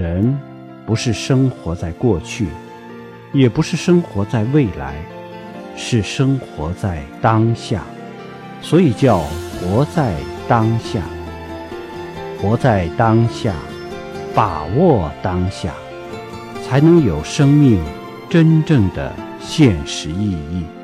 人不是生活在过去也不是生活在未来是生活在当下。所以叫活在当下活在当下把握当下才能有生命真正的现实意义。